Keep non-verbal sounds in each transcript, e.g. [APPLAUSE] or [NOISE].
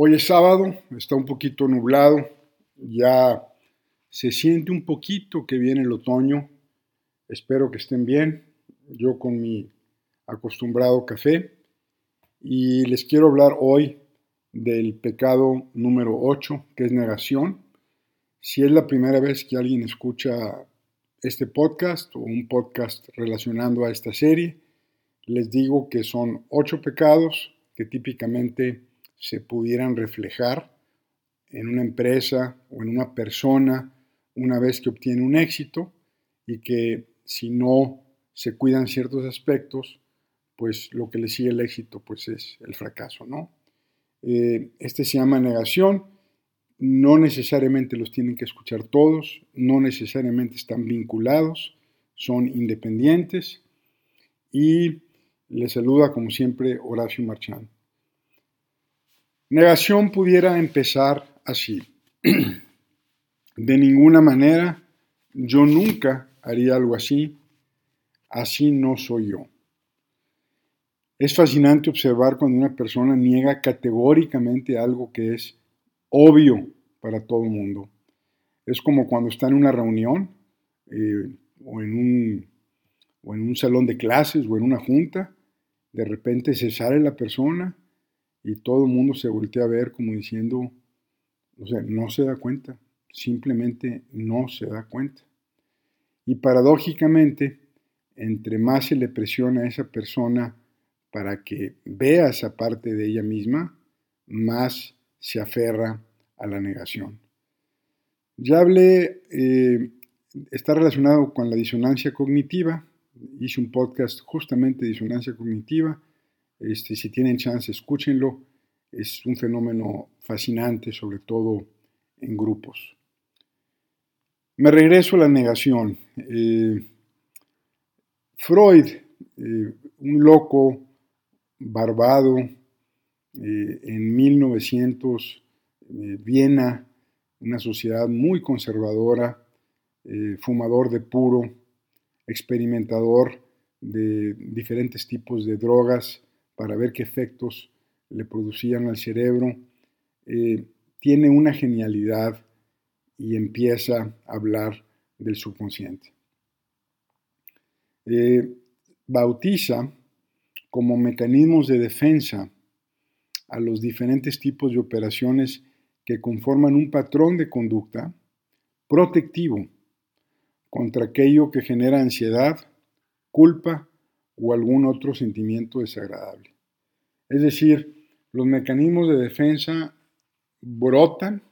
Hoy es sábado, está un poquito nublado, ya se siente un poquito que viene el otoño. Espero que estén bien. Yo con mi acostumbrado café. Y les quiero hablar hoy del pecado número 8, que es negación. Si es la primera vez que alguien escucha este podcast o un podcast relacionando a esta serie, les digo que son ocho pecados que típicamente se pudieran reflejar en una empresa o en una persona una vez que obtiene un éxito y que si no se cuidan ciertos aspectos, pues lo que le sigue el éxito pues es el fracaso, ¿no? Eh, este se llama negación, no necesariamente los tienen que escuchar todos, no necesariamente están vinculados, son independientes y les saluda como siempre Horacio Marchán. Negación pudiera empezar así. [CLEARS THROAT] De ninguna manera, yo nunca haría algo así, así no soy yo. Es fascinante observar cuando una persona niega categóricamente algo que es obvio para todo el mundo. Es como cuando está en una reunión eh, o, en un, o en un salón de clases o en una junta, de repente se sale la persona y todo el mundo se voltea a ver como diciendo, o sea, no se da cuenta, simplemente no se da cuenta. Y paradójicamente, entre más se le presiona a esa persona para que vea esa parte de ella misma, más se aferra a la negación. Ya hablé, eh, está relacionado con la disonancia cognitiva, hice un podcast justamente de disonancia cognitiva, este, si tienen chance, escúchenlo. Es un fenómeno fascinante, sobre todo en grupos. Me regreso a la negación. Eh, Freud, eh, un loco barbado, eh, en 1900, Viena, una sociedad muy conservadora, fumador de puro, experimentador de diferentes tipos de drogas, para ver qué efectos le producían al cerebro, eh, tiene una genialidad y empieza a hablar del subconsciente. Eh, bautiza como mecanismos de defensa a los diferentes tipos de operaciones que conforman un patrón de conducta protectivo contra aquello que genera ansiedad, culpa o algún otro sentimiento desagradable. Es decir, los mecanismos de defensa brotan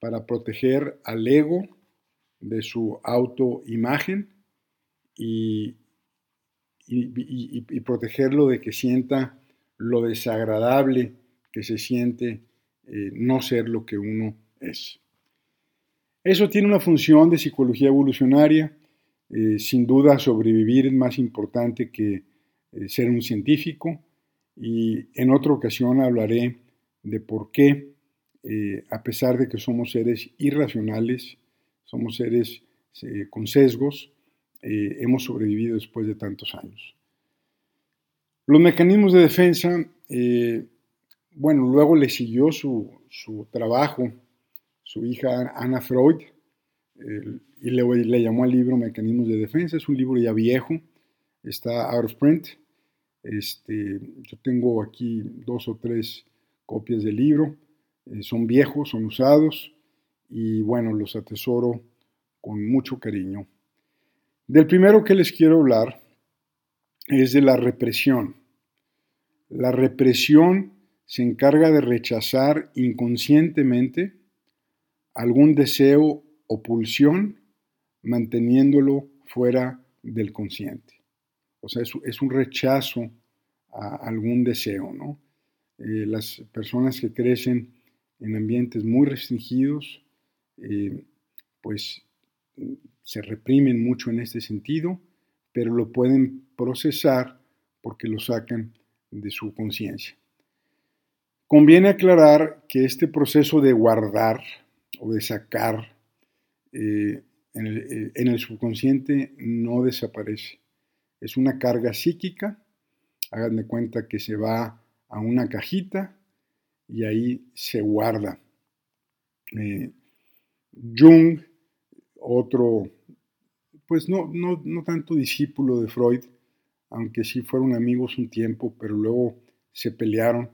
para proteger al ego de su autoimagen y, y, protegerlo de que sienta lo desagradable que se siente eh, no ser lo que uno es. Eso tiene una función de psicología evolucionaria eh, sin duda sobrevivir es más importante que eh, ser un científico y en otra ocasión hablaré de por qué, eh, a pesar de que somos seres irracionales, somos seres con sesgos, hemos sobrevivido después de tantos años. Los mecanismos de defensa, bueno, luego le siguió su, su trabajo su hija Ana Freud, y le, llamó al libro Mecanismos de Defensa. Es un libro ya viejo, está out of print. Este, yo tengo aquí dos o tres copias del libro. Eh, son viejos, son usados y bueno, los atesoro con mucho cariño. Del primero que les quiero hablar es de la represión. La represión se encarga de rechazar inconscientemente algún deseo o pulsión manteniéndolo fuera del consciente. O sea, es, un rechazo a algún deseo, ¿no? Eh, las personas que crecen en ambientes muy restringidos, eh, pues se reprimen mucho en este sentido, pero lo pueden procesar porque lo sacan de su conciencia. Conviene aclarar que este proceso de guardar o de sacar eh, eh, en el, subconsciente no desaparece. Es una carga psíquica, háganme cuenta que se va a una cajita y ahí se guarda. Eh, Jung, otro, pues no, no, no tanto discípulo de Freud, aunque sí fueron amigos un tiempo, pero luego se pelearon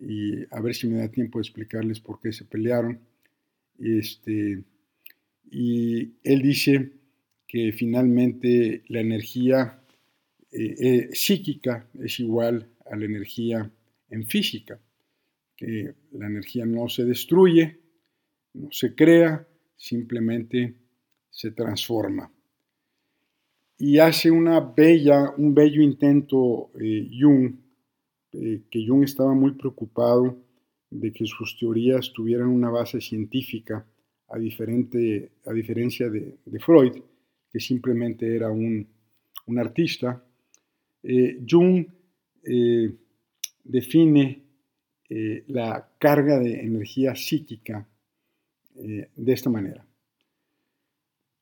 y a ver si me da tiempo de explicarles por qué se pelearon. Este, y él dice que finalmente la energía eh, eh, psíquica es igual a la energía en física, que la energía no se destruye, no se crea, simplemente se transforma. Y hace una bella, un bello intento eh, Jung, que Jung estaba muy preocupado de que sus teorías tuvieran una base científica, a, diferente, a diferencia de, Freud, que simplemente era un, artista. Eh, Jung eh, define eh, la carga de energía psíquica de esta manera.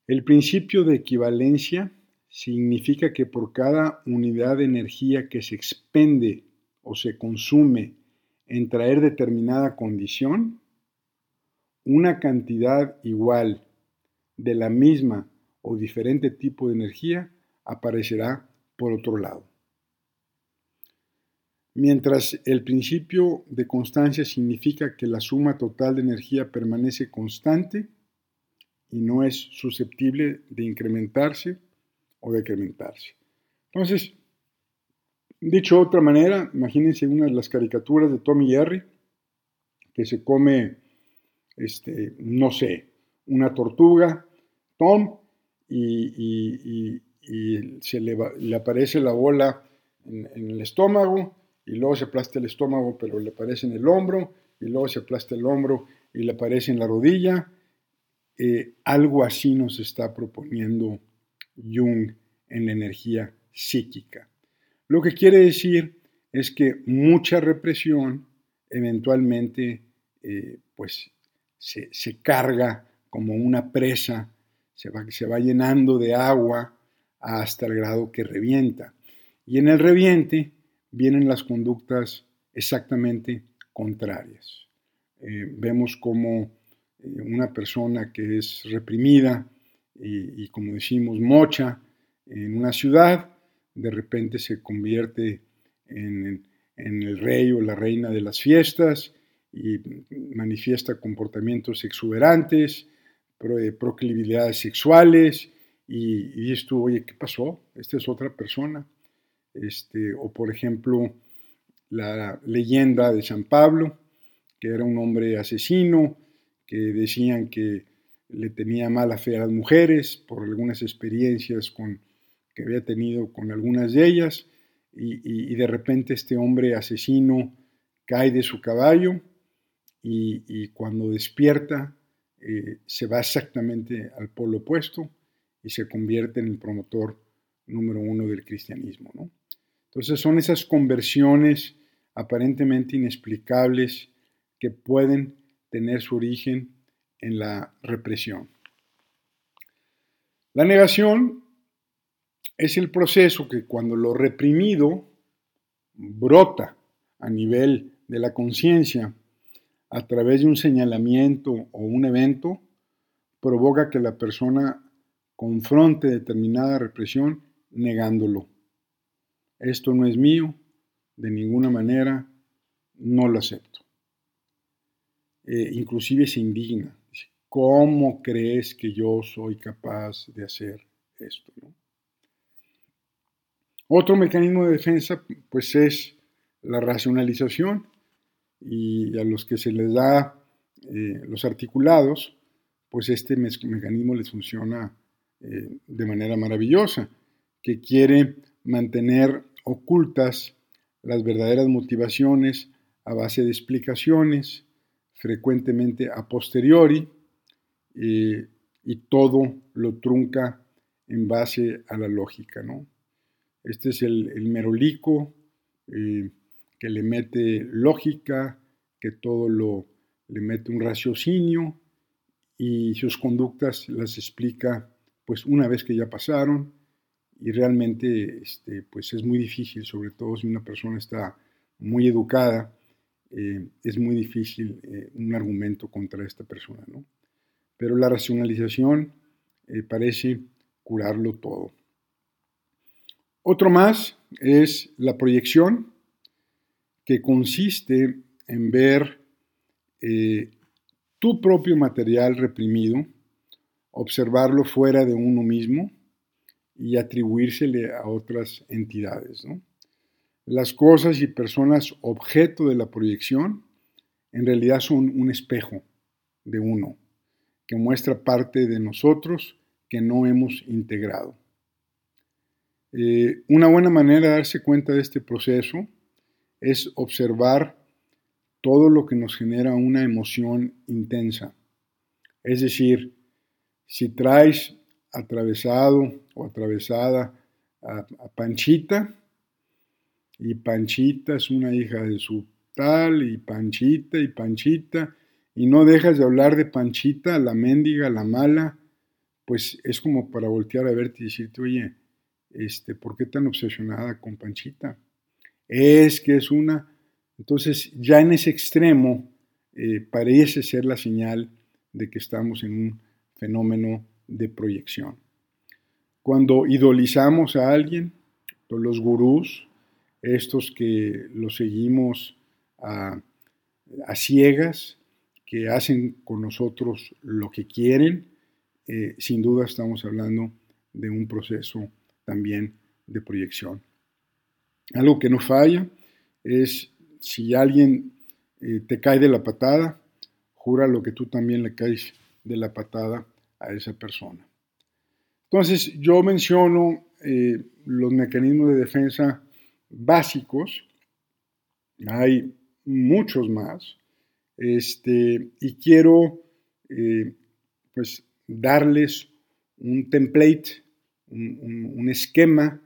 El principio de equivalencia significa que por cada unidad de energía que se expende o se consume en traer determinada condición, una cantidad igual de la misma o diferente tipo de energía aparecerá por otro lado. Mientras el principio de constancia significa que la suma total de energía permanece constante y no es susceptible de incrementarse o decrementarse. Entonces, Dicho de otra manera, imagínense una de las caricaturas de Tommy Jerry, que se come, este, no sé, una tortuga, Tom, y, se le, aparece la bola en, el estómago, y luego se aplasta el estómago, pero le aparece en el hombro, y luego se aplasta el hombro y le aparece en la rodilla. Eh, algo así nos está proponiendo Jung en la energía psíquica. Lo que quiere decir es que mucha represión eventualmente eh, pues se, carga como una presa, se va, se va llenando de agua hasta el grado que revienta. Y en el reviente vienen las conductas exactamente contrarias. Eh, vemos como eh, una persona que es reprimida y, y, como decimos, mocha en una ciudad, de repente se convierte en, el rey o la reina de las fiestas y manifiesta comportamientos exuberantes, proclividades sexuales, y, tú, oye, ¿qué pasó? Esta es otra persona. Este, o por ejemplo, la leyenda de San Pablo, que era un hombre asesino, que decían que le tenía mala fe a las mujeres por algunas experiencias con que había tenido con algunas de ellas, y, de repente este hombre asesino cae de su caballo y, cuando despierta eh, se va exactamente al polo opuesto y se convierte en el promotor número uno del cristianismo. Entonces son esas conversiones aparentemente inexplicables que pueden tener su origen en la represión. La negación es el proceso que cuando lo reprimido brota a nivel de la conciencia a través de un señalamiento o un evento, provoca que la persona confronte determinada represión negándolo. Esto no es mío, de ninguna manera, no lo acepto. Eh, inclusive se indigna. ¿Cómo crees que yo soy capaz de hacer esto? Otro mecanismo de defensa pues es la racionalización y a los que se les da eh, los articulados, pues este mecanismo les funciona eh, de manera maravillosa, que quiere mantener ocultas las verdaderas motivaciones a base de explicaciones, frecuentemente a posteriori, eh, y todo lo trunca en base a la lógica, ¿no? Este es el, merolico que le mete lógica, que todo lo le mete un raciocinio y sus conductas las explica pues una vez que ya pasaron y realmente este, pues es muy difícil, sobre todo si una persona está muy educada eh, es muy difícil eh, un argumento contra esta persona, ¿no? Pero la racionalización eh, parece curarlo todo. Otro más es la proyección, que consiste en ver tu propio material reprimido, observarlo fuera de uno mismo y atribuírsele a otras entidades. Las cosas y personas objeto de la proyección en realidad son un espejo de uno, que muestra parte de nosotros que no hemos integrado. Eh, una buena manera de darse cuenta de este proceso es observar todo lo que nos genera una emoción intensa. Es decir, si traes atravesado o atravesada a, Panchita, y Panchita es una hija de su tal, y Panchita, y Panchita, y no dejas de hablar de Panchita, la mendiga, la mala, pues es como para voltear a verte y decirte, oye, este, ¿por qué tan obsesionada con Panchita? Es que es una... Entonces, ya en ese extremo eh, parece ser la señal de que estamos en un fenómeno de proyección. Cuando idolizamos a alguien, los gurús, estos que los seguimos a, ciegas, que hacen con nosotros lo que quieren, eh, sin duda estamos hablando de un proceso también de proyección. Algo que no falla es si alguien eh, te cae de la patada, jura lo que tú también le caes de la patada a esa persona. Entonces, yo menciono eh, los mecanismos de defensa básicos, hay muchos más, este, y quiero eh, pues darles un template, un, esquema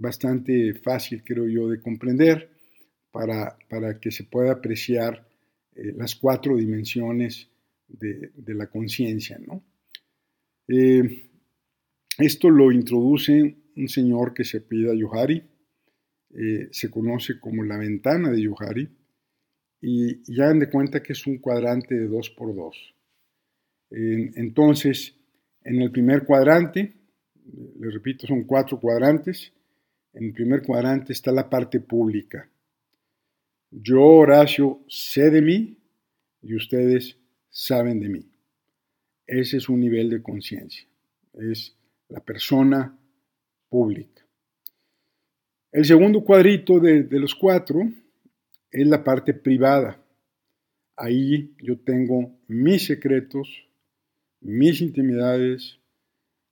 bastante fácil, creo yo, de comprender para, para que se pueda apreciar eh, las cuatro dimensiones de, la conciencia. ¿no? esto lo introduce un señor que se pida Yohari, eh, se conoce como la ventana de Yohari y ya dan de cuenta que es un cuadrante de 2 por 2. entonces, en el primer cuadrante, les repito, son cuatro cuadrantes, en el primer cuadrante está la parte pública. Yo, Horacio, sé de mí y ustedes saben de mí. Ese es un nivel de conciencia. Es la persona pública. El segundo cuadrito de, los cuatro es la parte privada. Ahí yo tengo mis secretos, mis intimidades,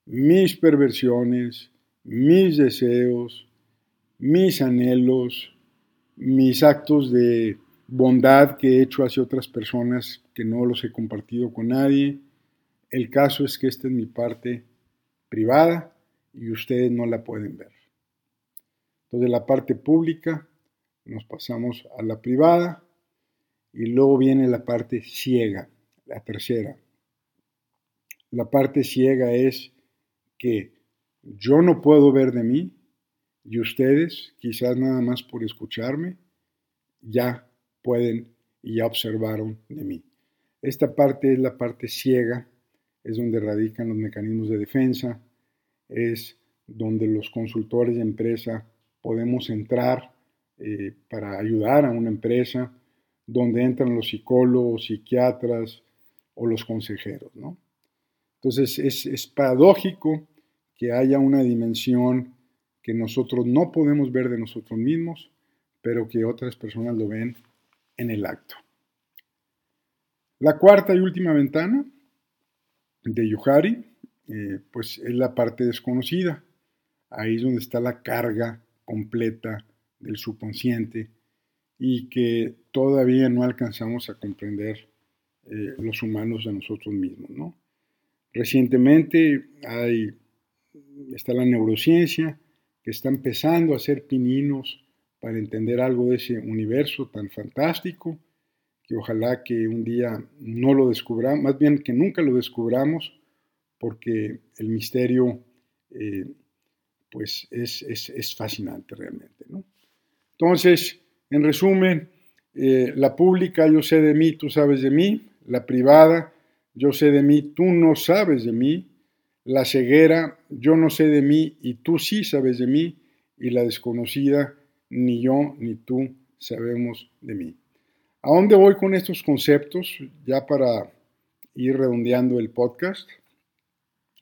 mis perversiones, mis deseos, mis anhelos, mis actos de bondad que he hecho hacia otras personas que no los he compartido con nadie. El caso es que esta es mi parte privada y ustedes no la pueden ver. Entonces, la parte pública nos pasamos a la privada y luego viene la parte ciega, la tercera. La parte ciega es que yo no puedo ver de mí y ustedes, quizás nada más por escucharme, ya pueden y ya observaron de mí. Esta parte es la parte ciega, es donde radican los mecanismos de defensa, es donde los consultores de empresa podemos entrar eh, para ayudar a una empresa, donde entran los psicólogos, psiquiatras o los consejeros. ¿no? Entonces es, es paradójico que haya una dimensión que nosotros no podemos ver de nosotros mismos, pero que otras personas lo ven en el acto. La cuarta y última ventana de Yuhari, eh, pues es la parte desconocida. Ahí es donde está la carga completa del subconsciente y que todavía no alcanzamos a comprender eh, los humanos de nosotros mismos. ¿no? Recientemente hay, está la neurociencia está empezando a hacer pininos para entender algo de ese universo tan fantástico que ojalá que un día no lo descubramos, más bien que nunca lo descubramos, porque el misterio eh, pues es, fascinante realmente. Entonces, en resumen, eh, la pública, yo sé de mí, tú sabes de mí. La privada, yo sé de mí, tú no sabes de mí. La ceguera, yo no sé de mí y tú sí sabes de mí. Y la desconocida, ni yo ni tú sabemos de mí. ¿A dónde voy con estos conceptos? Ya para ir redondeando el podcast,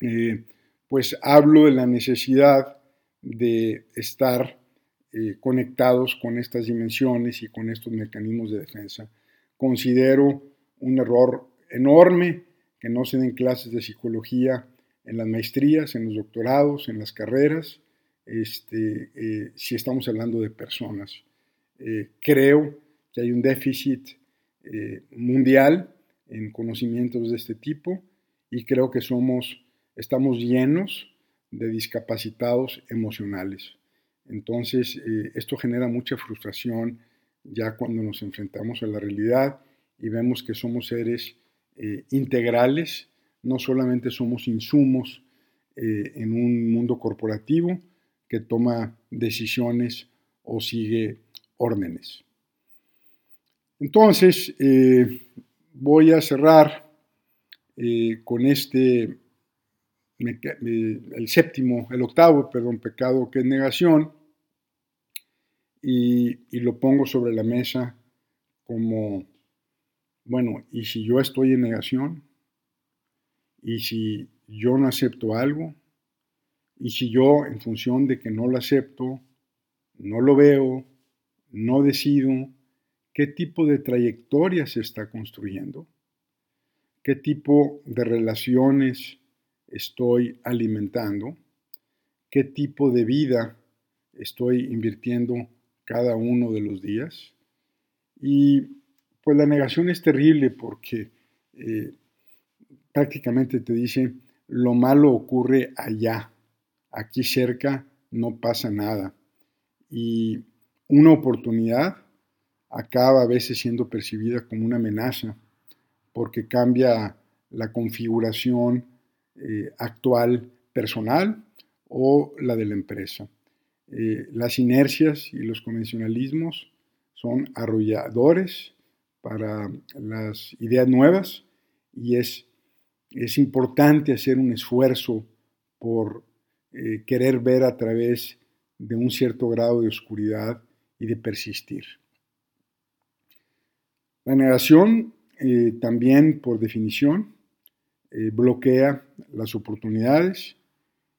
eh, pues hablo de la necesidad de estar eh, conectados con estas dimensiones y con estos mecanismos de defensa. Considero un error enorme que no se den clases de psicología en las maestrías, en los doctorados, en las carreras, este, eh, si estamos hablando de personas. Eh, creo que hay un déficit mundial en conocimientos de este tipo y creo que somos, estamos llenos de discapacitados emocionales. Entonces, eh, esto genera mucha frustración ya cuando nos enfrentamos a la realidad y vemos que somos seres eh, integrales, no solamente somos insumos eh, en un mundo corporativo que toma decisiones o sigue órdenes. Entonces, voy a cerrar con este el séptimo, el octavo, perdón, pecado que es negación, y, lo pongo sobre la mesa como, bueno, ¿y si yo estoy en negación? ¿Y si yo no acepto algo? ¿Y si yo, en función de que no lo acepto, no lo veo, no decido, qué tipo de trayectoria se está construyendo? ¿Qué tipo de relaciones estoy alimentando, qué tipo de vida estoy invirtiendo cada uno de los días. Y pues la negación es terrible porque eh, prácticamente te dice, lo malo ocurre allá, aquí cerca no pasa nada. Y una oportunidad acaba a veces siendo percibida como una amenaza porque cambia la configuración eh, actual personal o la de la empresa. Eh, las inercias y los convencionalismos son arrolladores para las ideas nuevas y es, es importante hacer un esfuerzo por eh, querer ver a través de un cierto grado de oscuridad y de persistir. La negación, también por definición, eh, bloquea las oportunidades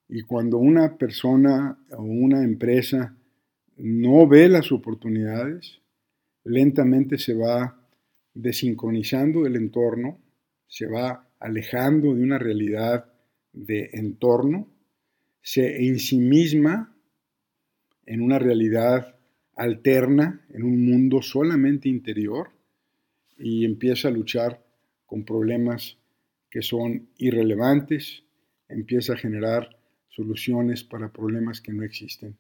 y cuando una persona o una empresa no ve las oportunidades, lentamente se va desincronizando del entorno, se va alejando de una realidad de entorno, se en sí misma en una realidad alterna, en un mundo solamente interior, y empieza a luchar con problemas que son irrelevantes, empieza a generar soluciones para problemas que no existen.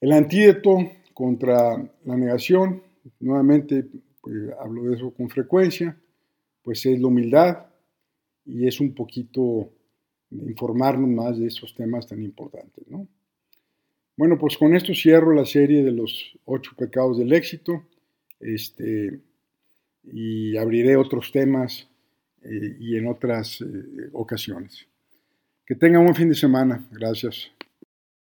El antídoto contra la negación, nuevamente pues, hablo de eso con frecuencia, pues es la humildad y es un poquito informarnos más de esos temas tan importantes. ¿no? Bueno, pues con esto cierro la serie de los ocho pecados del éxito este, y abriré otros temas eh, y en otras eh, ocasiones. Que tengan un fin de semana. Gracias.